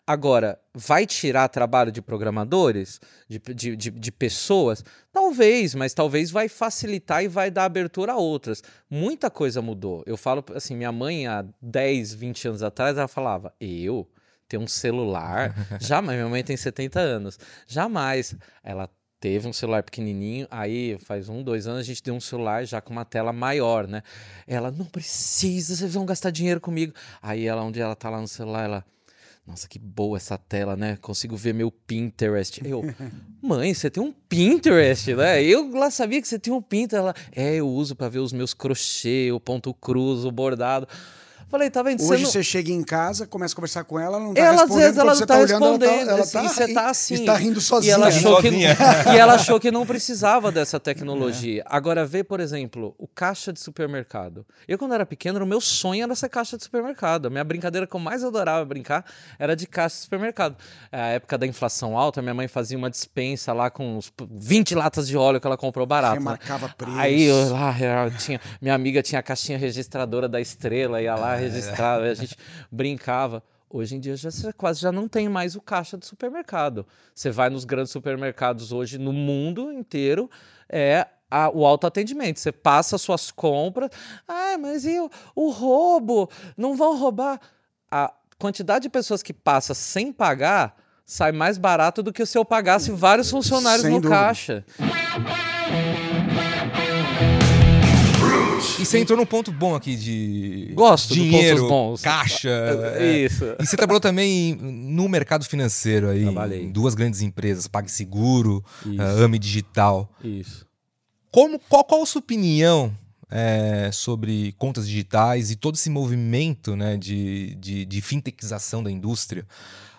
Agora, vai tirar trabalho de programadores, de, de, de, de, pessoas? Talvez, mas talvez vai facilitar e vai dar abertura a outras. Muita coisa mudou. Eu falo assim, minha mãe há 10, 20 anos atrás, ela falava, eu ter um celular. [LAUGHS] Jamais, minha mãe tem 70 anos. Jamais. Ela teve um celular pequenininho, aí faz um, dois anos a gente deu um celular já com uma tela maior, né? Ela, não precisa, vocês vão gastar dinheiro comigo. Aí ela, onde ela tá lá no celular, ela... Nossa, que boa essa tela, né? Consigo ver meu Pinterest. Eu, [LAUGHS] mãe, você tem um Pinterest, né? Eu lá sabia que você tinha um Pinterest. Ela, é, eu uso para ver os meus crochê, o ponto cruz, o bordado. Falei, tá vendo? Hoje você, não... chega em casa, começa a conversar com ela, ela não tá ela, respondendo. Às vezes ela não tá, tá respondendo, ela tá, ela tá, e você tá assim. Está rindo sozinha. E ela, achou sozinha. Que, e ela achou que não precisava dessa tecnologia. É. Agora vê, por exemplo, o caixa de supermercado. Eu, quando era pequeno, o meu sonho era ser caixa de supermercado. A minha brincadeira que eu mais adorava brincar era de caixa de supermercado. É, a época da inflação alta, minha mãe fazia uma dispensa lá com uns 20 latas de óleo que ela comprou barato. Remarcava né? preço. Aí eu, lá, eu tinha, minha amiga tinha a caixinha registradora da estrela, ia lá, registrava gente brincava. Hoje em dia já, você quase já não tem mais o caixa do supermercado. Você vai nos grandes supermercados hoje no mundo inteiro, é a, o autoatendimento. Você passa suas compras. Ah, mas e o, o roubo? Não vão roubar? A quantidade de pessoas que passa sem pagar sai mais barato do que se eu pagasse vários funcionários Sem no dúvida. caixa. E você entrou num ponto bom aqui de. Gosto dinheiro, bons. caixa. É. Isso. E você trabalhou também no mercado financeiro aí. Trabalhei. Em duas grandes empresas, PagSeguro, uh, AME Digital. Isso. Como, qual, qual a sua opinião é, sobre contas digitais e todo esse movimento né, de, de, de fintechização da indústria?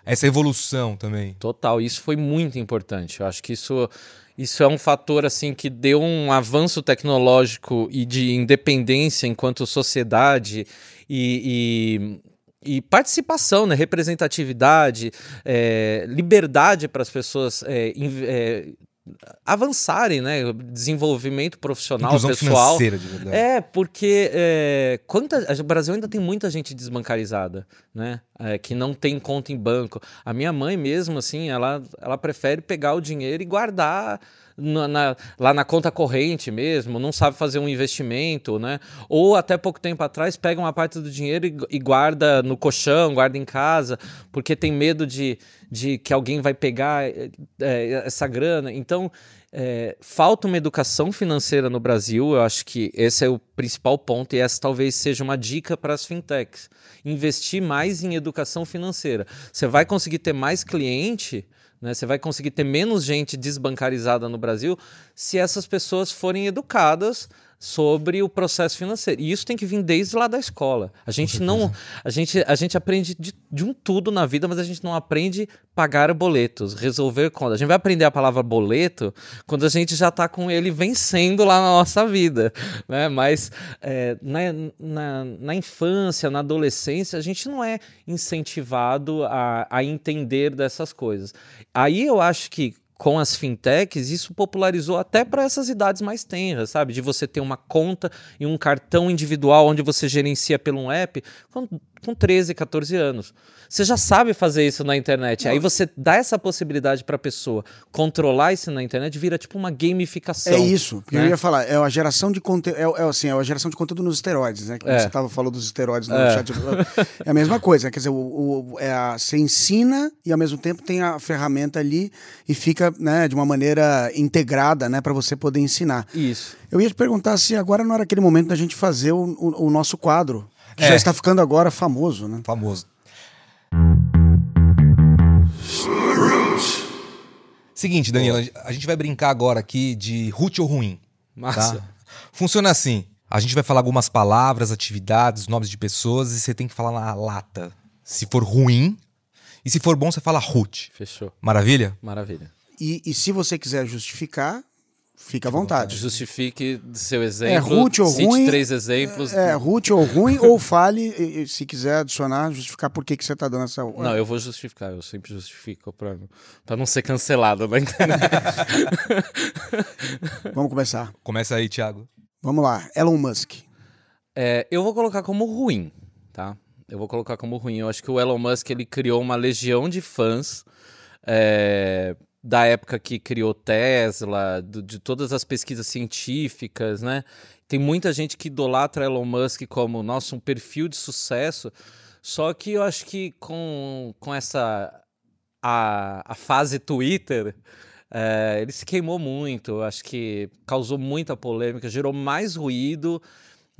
Essa evolução também. Total, isso foi muito importante. Eu acho que isso isso é um fator assim que deu um avanço tecnológico e de independência enquanto sociedade e, e, e participação, né? representatividade, é, liberdade para as pessoas é, é, avançarem, né? Desenvolvimento profissional, Inclusão pessoal. Financeira, de verdade. É, porque é, quanta, o Brasil ainda tem muita gente desbancarizada, né? É, que não tem conta em banco. A minha mãe mesmo, assim, ela, ela prefere pegar o dinheiro e guardar na, na, lá na conta corrente mesmo, não sabe fazer um investimento, né? Ou até pouco tempo atrás pega uma parte do dinheiro e, e guarda no colchão, guarda em casa, porque tem medo de, de que alguém vai pegar é, essa grana. Então, é, falta uma educação financeira no Brasil, eu acho que esse é o principal ponto, e essa talvez seja uma dica para as fintechs. Investir mais em educação financeira. Você vai conseguir ter mais cliente né? Você vai conseguir ter menos gente desbancarizada no Brasil se essas pessoas forem educadas sobre o processo financeiro. E isso tem que vir desde lá da escola. A gente não, a gente, a gente aprende de, de, um tudo na vida, mas a gente não aprende pagar boletos, resolver contas. A gente vai aprender a palavra boleto quando a gente já está com ele vencendo lá na nossa vida, né? Mas é, na, na, na, infância, na adolescência, a gente não é incentivado a, a entender dessas coisas. Aí eu acho que com as fintechs, isso popularizou até para essas idades mais tenras, sabe? De você ter uma conta e um cartão individual onde você gerencia pelo app com, com 13, 14 anos. Você já sabe fazer isso na internet. Aí você dá essa possibilidade para a pessoa controlar isso na internet, vira tipo uma gamificação. É isso. Né? Eu ia falar, é a geração de conteúdo, é, é, assim, é a geração de conteúdo nos esteroides, né? Como é. você estava falando dos esteroides no é. chat. É a mesma coisa, quer dizer, o, o, é a, você ensina e ao mesmo tempo tem a ferramenta ali e fica, né, de uma maneira integrada, né, para você poder ensinar. Isso. Eu ia te perguntar se agora não era aquele momento da gente fazer o, o, o nosso quadro, que já é. está ficando agora famoso, né? Famoso. Seguinte, Danilo, a gente vai brincar agora aqui de root ou ruim. Massa. Tá? Funciona assim. A gente vai falar algumas palavras, atividades, nomes de pessoas e você tem que falar na lata. Se for ruim e se for bom, você fala root. Fechou. Maravilha? Maravilha. E, e se você quiser justificar, fica à vontade. Justifique seu exemplo. É root ou cite ruim. três exemplos. É, root ou ruim, ou fale, e- e se quiser adicionar, justificar por que, que você tá dando essa. Não, eu vou justificar, eu sempre justifico pra, pra não ser cancelado na [LAUGHS] internet. Vamos começar. Começa aí, Thiago. Vamos lá. Elon Musk. É, eu vou colocar como ruim, tá? Eu vou colocar como ruim. Eu acho que o Elon Musk ele criou uma legião de fãs é, da época que criou Tesla, do- de todas as pesquisas científicas, né? Tem muita gente que idolatra Elon Musk como, nossa, um perfil de sucesso. Só que eu acho que com, com essa a, a fase Twitter, é, ele se queimou muito. Acho que causou muita polêmica, gerou mais ruído,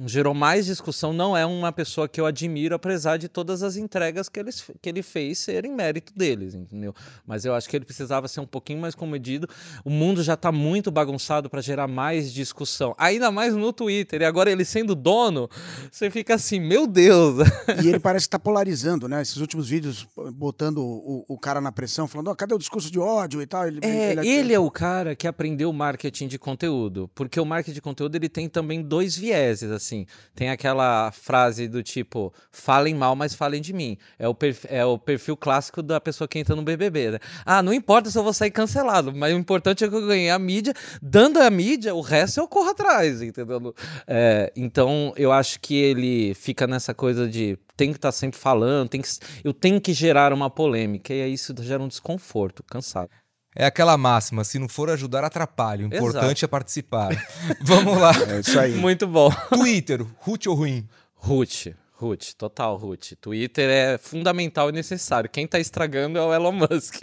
gerou mais discussão. Não é uma pessoa que eu admiro, apesar de todas as entregas que ele, que ele fez serem mérito deles, entendeu? Mas eu acho que ele precisava ser um pouquinho mais comedido. O mundo já está muito bagunçado para gerar mais discussão, ainda mais no Twitter. E agora ele sendo dono, você fica assim, meu Deus. [LAUGHS] E ele parece estar polarizando, né? Esses últimos vídeos botando o, o cara na pressão, falando, ó, cadê o discurso de ódio e tal? Ele, É, ele é o cara que aprendeu marketing de conteúdo, porque o marketing de conteúdo ele tem também dois vieses, assim. Tem aquela frase do tipo, falem mal, mas falem de mim. É o, perf- é o perfil clássico da pessoa que entra no BBB, né? Ah, não importa se eu vou sair cancelado, mas o importante é que eu ganhei a mídia. Dando a mídia, o resto eu corro atrás, entendeu? É, então, eu acho que ele fica nessa coisa de tem que estar sempre falando, tem que, eu tenho que gerar uma polêmica, e aí isso gera um desconforto, cansado. É aquela máxima, se não for ajudar, atrapalha. O importante é participar. [LAUGHS] Vamos lá. É isso aí. Muito bom. Twitter, root ou ruim? Ruth, Ruth, total Ruth. Twitter é fundamental e necessário. Quem tá estragando é o Elon Musk.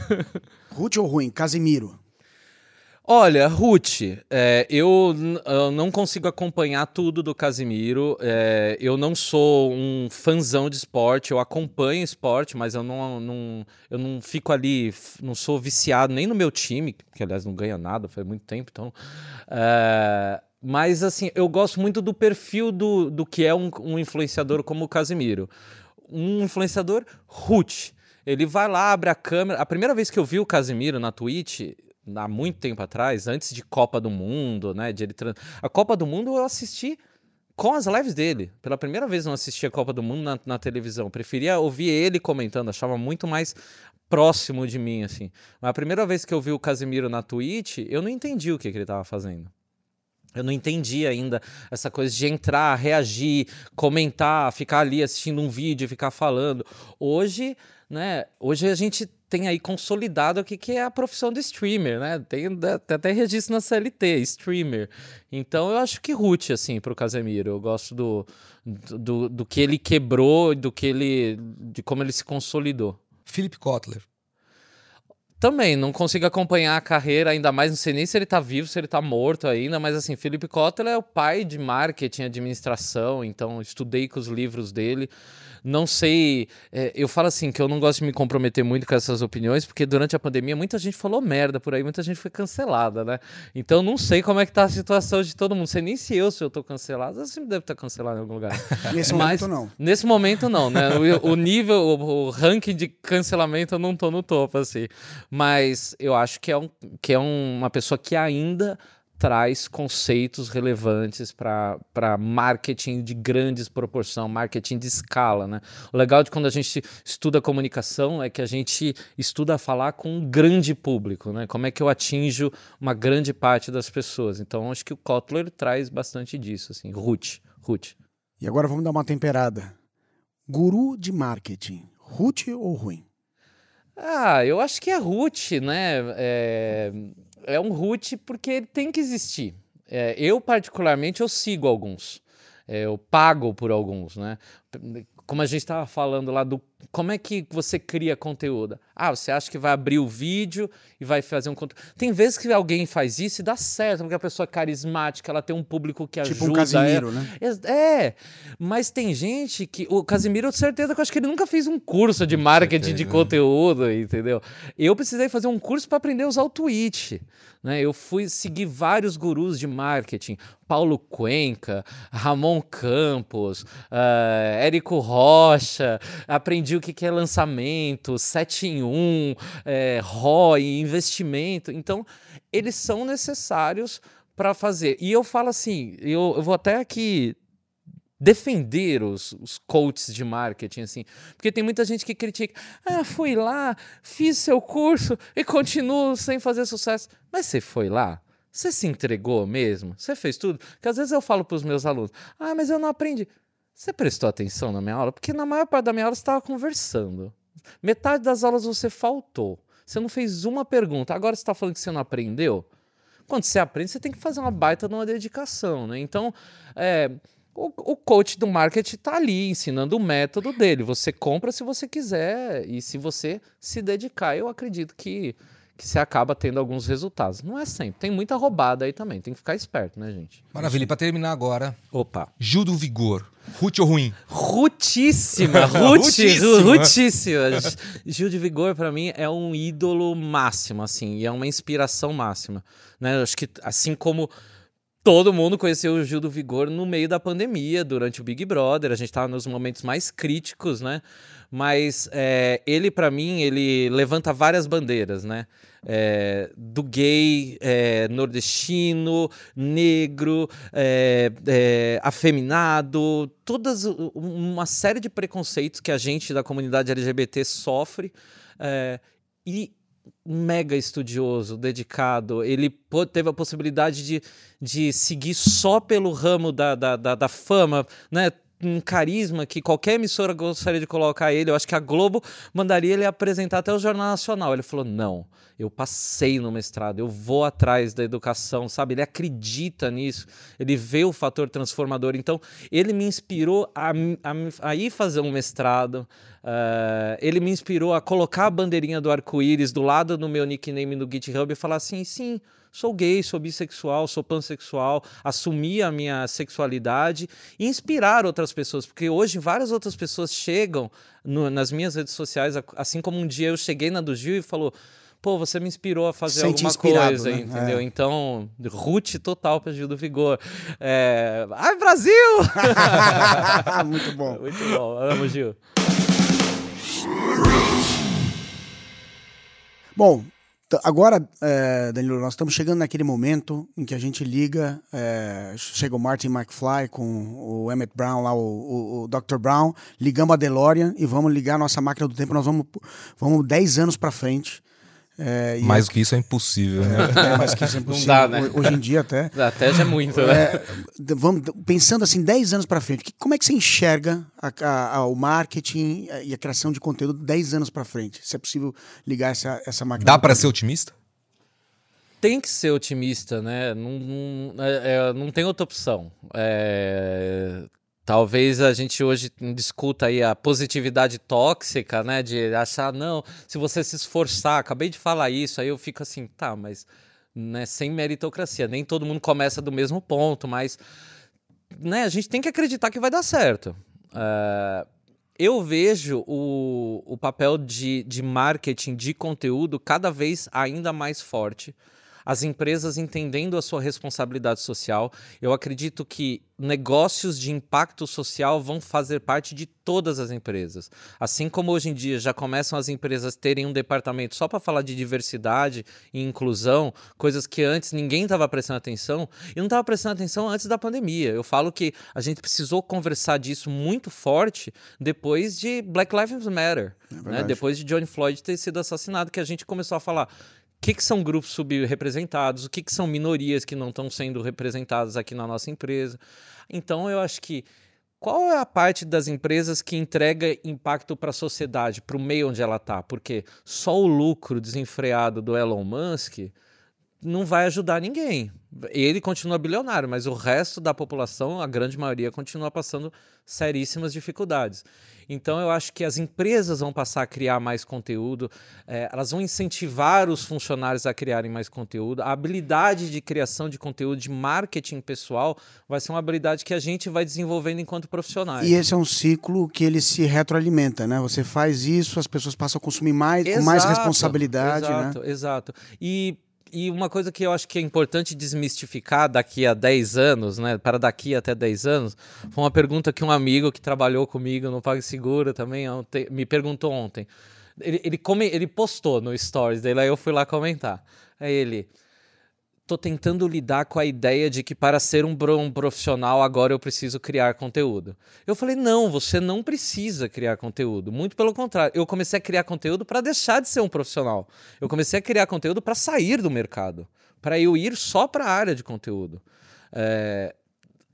[LAUGHS] Ruth ou ruim? Casimiro. Olha, Ruth, é, eu, eu não consigo acompanhar tudo do Casimiro. é, eu não sou um fãzão de esporte, eu acompanho esporte, mas eu não, não, eu não fico ali, não sou viciado nem no meu time, que aliás não ganha nada, faz muito tempo, então. é, mas assim, eu gosto muito do perfil do, do que é um, um influenciador como o Casimiro. Um influenciador Ruth. Ele vai lá, abre a câmera. A primeira vez que eu vi o Casimiro na Twitch, há muito tempo atrás, antes de Copa do Mundo, né? De ele tran- A Copa do Mundo eu assisti com as lives dele. Pela primeira vez não assisti a Copa do Mundo na, na televisão. Preferia ouvir ele comentando, achava muito mais próximo de mim, assim. Mas a primeira vez que eu vi o Casimiro na Twitch, eu não entendi o que, que ele estava fazendo. Eu não entendi ainda essa coisa de entrar, reagir, comentar, ficar ali assistindo um vídeo, ficar falando. Hoje, né? Hoje a gente tem aí consolidado o que, é a profissão de streamer, né? Tem, até registro na CLT, streamer. Então eu acho que Ruth, assim, pro Casemiro. Eu gosto do, do, do que ele quebrou, do que ele. de como ele se consolidou. Philip Kotler. Também, não consigo acompanhar a carreira, ainda mais, não sei nem se ele tá vivo, se ele tá morto ainda, mas assim, Felipe Kotler é o pai de marketing administração, então estudei com os livros dele. Não sei, é, eu falo assim, que eu não gosto de me comprometer muito com essas opiniões, porque durante a pandemia muita gente falou merda por aí, muita gente foi cancelada, né? Então não sei como é que tá a situação de todo mundo, sei nem se eu, se eu tô cancelado, sempre deve estar cancelado em algum lugar. [LAUGHS] Nesse Mas- momento, não. Nesse momento, não, né? O, o nível, o, o ranking de cancelamento eu não tô no topo, assim. Mas eu acho que é, um, que é um- uma pessoa que ainda traz conceitos relevantes para marketing de grandes proporção, marketing de escala, né? O legal de quando a gente estuda comunicação é que a gente estuda falar com um grande público, né? Como é que eu atinjo uma grande parte das pessoas. Então, acho que o Kotler traz bastante disso, assim. Ruth, Ruth. E agora vamos dar uma temperada. Guru de marketing. Ruth ou ruim? Ah, eu acho que é Ruth, né? É, é um Ruth porque ele tem que existir. É, eu, particularmente, eu sigo alguns. É, eu pago por alguns, né? Como a gente estava falando lá do, como é que você cria conteúdo? Ah, você acha que vai abrir o vídeo e vai fazer um conteúdo. Tem vezes que alguém faz isso e dá certo, porque a pessoa é carismática, ela tem um público que Tipo ajuda. um Casimiro, é... né? É, mas tem gente que. O Casimiro, eu tenho certeza que eu acho que ele nunca fez um curso de marketing de certeza. conteúdo, entendeu? Eu precisei fazer um curso para aprender a usar o Twitch. Né? Eu fui seguir vários gurus de marketing. Paulo Cuenca, Ramon Campos, uh, Érico Rocha, aprendi o que que é lançamento, 7 em 1, é, ROI, investimento. Então, eles são necessários para fazer. E eu falo assim, eu, eu vou até aqui defender os, os coaches de marketing, assim, porque tem muita gente que critica, ah, fui lá, fiz seu curso e continuo sem fazer sucesso. Mas você foi lá? Você se entregou mesmo? Você fez tudo? Porque às vezes eu falo para os meus alunos, ah, mas eu não aprendi. Você prestou atenção na minha aula? Porque na maior parte da minha aula você estava conversando. Metade das aulas você faltou. Você não fez uma pergunta. Agora você está falando que você não aprendeu? Quando você aprende, você tem que fazer uma baita de uma dedicação, né? Então, é, o, o coach do marketing está ali ensinando o método dele. Você compra se você quiser e se você se dedicar, eu acredito que, que você acaba tendo alguns resultados. Não é sempre. Tem muita roubada aí também. Tem que ficar esperto, né, gente? Maravilha. E pra terminar agora, Opa. Gil do Vigor. Ruth ou ruim? Rutíssima, [LAUGHS] Rutíssima. Rutíssima. Gil de Vigor, para mim, é um ídolo máximo, assim, e é uma inspiração máxima. Né? Eu acho que, assim como todo mundo conheceu o Gil do Vigor no meio da pandemia, durante o Big Brother, a gente estava nos momentos mais críticos, né? Mas é, ele, para mim, ele levanta várias bandeiras, né? É, do gay, é, nordestino, negro, é, é, afeminado, todas uma série de preconceitos que a gente da comunidade LGBT sofre. é, e mega estudioso, dedicado. Ele teve a possibilidade de, de seguir só pelo ramo da, da, da, da fama, né? Um carisma que qualquer emissora gostaria de colocar ele. Eu acho que a Globo mandaria ele apresentar até o Jornal Nacional. Ele falou: não, eu passei no mestrado, eu vou atrás da educação, sabe? Ele acredita nisso, ele vê o fator transformador. Então, ele me inspirou a, a, a ir fazer um mestrado. Uh, ele me inspirou a colocar a bandeirinha do arco-íris do lado do meu nickname no GitHub e falar assim: sim, sou gay, sou bissexual, sou pansexual, assumir a minha sexualidade e inspirar outras pessoas, porque hoje várias outras pessoas chegam no- nas minhas redes sociais, assim como um dia eu cheguei na do Gil e falou. Pô, você me inspirou a fazer Sente alguma coisa, né? entendeu? É. Então, root total para Gil do Vigor. É... Ai, Brasil! [LAUGHS] Muito bom. [LAUGHS] Muito bom, amo Gil. Bom, agora, é, Danilo, nós estamos chegando naquele momento em que a gente liga, é, chega o Martin McFly com o Emmett Brown lá, o, o, o Dr. Brown, ligamos a DeLorean e vamos ligar a nossa máquina do tempo, nós vamos, vamos 10 anos para frente. É, e Mais do que isso é impossível, né? [LAUGHS] é, mais que isso é [LAUGHS] impossível. dá, né? Ho- Hoje em dia até. [LAUGHS] Até já é muito, né? É, vamos, pensando assim, 10 anos para frente, que- como é que você enxerga a- a- a- o marketing e a criação de conteúdo 10 anos para frente? Se é possível ligar essa, essa máquina. Dá tempo. ser otimista? tem que ser otimista, né? Não, não, é- é, não tem outra opção. É, talvez a gente hoje discuta aí a positividade tóxica, né? De achar, não, se você se esforçar, acabei de falar isso, aí eu fico assim, tá, mas né, sem meritocracia, nem todo mundo começa do mesmo ponto, mas né, a gente tem que acreditar que vai dar certo. É, eu vejo o, o papel de, de marketing de conteúdo cada vez ainda mais forte. As empresas entendendo a sua responsabilidade social. Eu acredito que negócios de impacto social vão fazer parte de todas as empresas. Assim como hoje em dia já começam as empresas terem um departamento só para falar de diversidade e inclusão, coisas que antes ninguém estava prestando atenção, e não estava prestando atenção antes da pandemia. Eu falo que a gente precisou conversar disso muito forte depois de Black Lives Matter, né? verdade. depois de George Floyd ter sido assassinado, que a gente começou a falar o que, que são grupos subrepresentados, o que, que são minorias que não estão sendo representadas aqui na nossa empresa. Então, eu acho que qual é a parte das empresas que entrega impacto para a sociedade, para o meio onde ela está? Porque só o lucro desenfreado do Elon Musk não vai ajudar ninguém. Ele continua bilionário, mas o resto da população, a grande maioria, continua passando seríssimas dificuldades. Então eu acho que as empresas vão passar a criar mais conteúdo, é, elas vão incentivar os funcionários a criarem mais conteúdo. A habilidade de criação de conteúdo, de marketing pessoal, vai ser uma habilidade que a gente vai desenvolvendo enquanto profissionais. E esse é um ciclo que ele se retroalimenta, né? Você faz isso, as pessoas passam a consumir mais, exato, com mais responsabilidade, exato, né? Exato, E e uma coisa que eu acho que é importante desmistificar daqui a 10 anos, né? Para daqui até 10 anos, foi uma pergunta que um amigo que trabalhou comigo no PagSeguro também ontem, me perguntou ontem. Ele, ele, come, ele postou no Stories dele, aí eu fui lá comentar. Aí ele tô tentando lidar com a ideia de que para ser um, um, profissional agora eu preciso criar conteúdo. Eu falei: não, você não precisa criar conteúdo. Muito pelo contrário. Eu comecei a criar conteúdo para deixar de ser um profissional. Eu comecei a criar conteúdo para sair do mercado, para eu ir só para a área de conteúdo. É,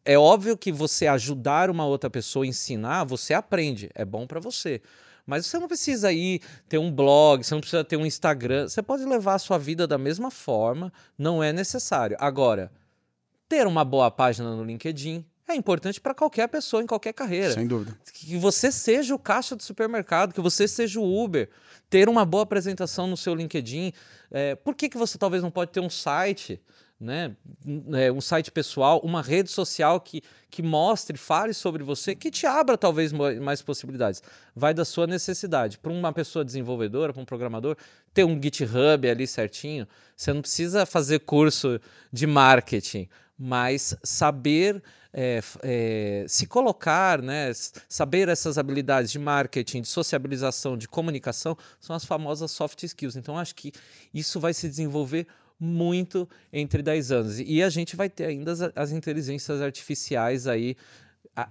é óbvio que você ajudar uma outra pessoa a ensinar, você aprende. É bom para você. Mas você não precisa ir ter um blog, você não precisa ter um Instagram. Você pode levar a sua vida da mesma forma, não é necessário. Agora, ter uma boa página no LinkedIn é importante para qualquer pessoa em qualquer carreira. Sem dúvida. Que você seja o caixa do supermercado, que você seja o Uber, ter uma boa apresentação no seu LinkedIn. É, por que, que você talvez não pode ter um site? Né, é, um site pessoal, uma rede social que, que mostre, fale sobre você, que te abra talvez mais possibilidades. Vai da sua necessidade. Para uma pessoa desenvolvedora, para um programador, ter um GitHub ali certinho, você não precisa fazer curso de marketing, mas saber é, é, se colocar, né, saber essas habilidades de marketing, de sociabilização, de comunicação, são as famosas soft skills. Então, acho que isso vai se desenvolver muito entre 10 anos. E a gente vai ter ainda as, as inteligências artificiais aí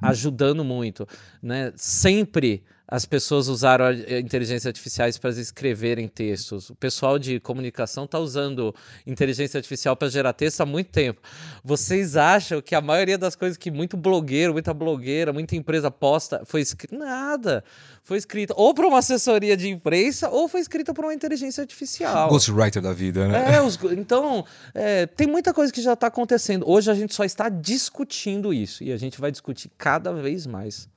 ajudando muito, né? Sempre as pessoas usaram a inteligência artificiais para escreverem textos. O pessoal de comunicação está usando inteligência artificial para gerar texto há muito tempo. Vocês acham que a maioria das coisas que muito blogueiro, muita blogueira, muita empresa posta foi escrita? Nada. Foi escrita ou por uma assessoria de imprensa ou foi escrita por uma inteligência artificial. Ghostwriter da vida, né? É, os, então, é, tem muita coisa que já está acontecendo. Hoje a gente só está discutindo isso e a gente vai discutir cada vez mais.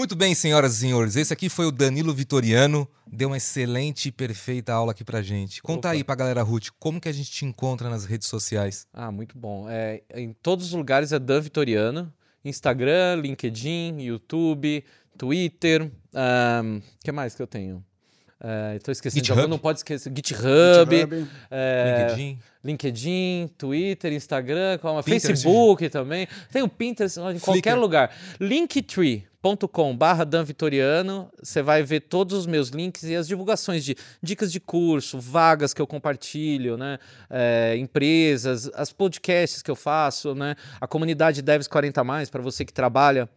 Muito bem, senhoras e senhores. Esse aqui foi o Danilo Vitoriano. Deu uma excelente e perfeita aula aqui pra gente. Conta Opa. aí pra galera, Ruth, como que a gente te encontra nas redes sociais? Ah, muito bom. É, em todos os lugares é Dan Vitoriano. Instagram, LinkedIn, YouTube, Twitter. O um, que mais que eu tenho? Estou uh, esquecendo GitHub. não pode esquecer. GitHub, GitHub é, LinkedIn. LinkedIn, Twitter, Instagram, Facebook também. Tem o Pinterest em Flickr. qualquer lugar. Linktree com barra Dan Vitoriano, você vai ver todos os meus links e as divulgações de dicas de curso, vagas que eu compartilho, né? É, empresas, as podcasts que eu faço, né? A comunidade Devs 40 Mais, para você que trabalha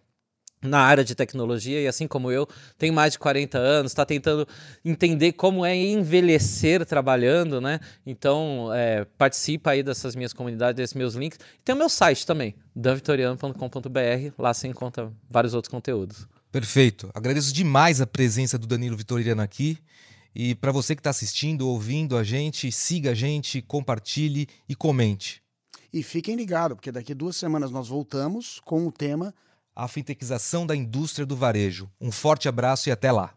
na área de tecnologia e assim como eu, tem mais de 40 anos, está tentando entender como é envelhecer trabalhando, né? Então, é, participa aí dessas minhas comunidades, desses meus links. tem o meu site também, danvitoriano.com.br, lá você encontra vários outros conteúdos. Perfeito. Agradeço demais a presença do Danilo Vitoriano aqui. E para você que está assistindo, ouvindo a gente, siga a gente, compartilhe e comente. E fiquem ligados, porque daqui duas semanas nós voltamos com o tema a fintechização da indústria do varejo. Um forte abraço e até lá.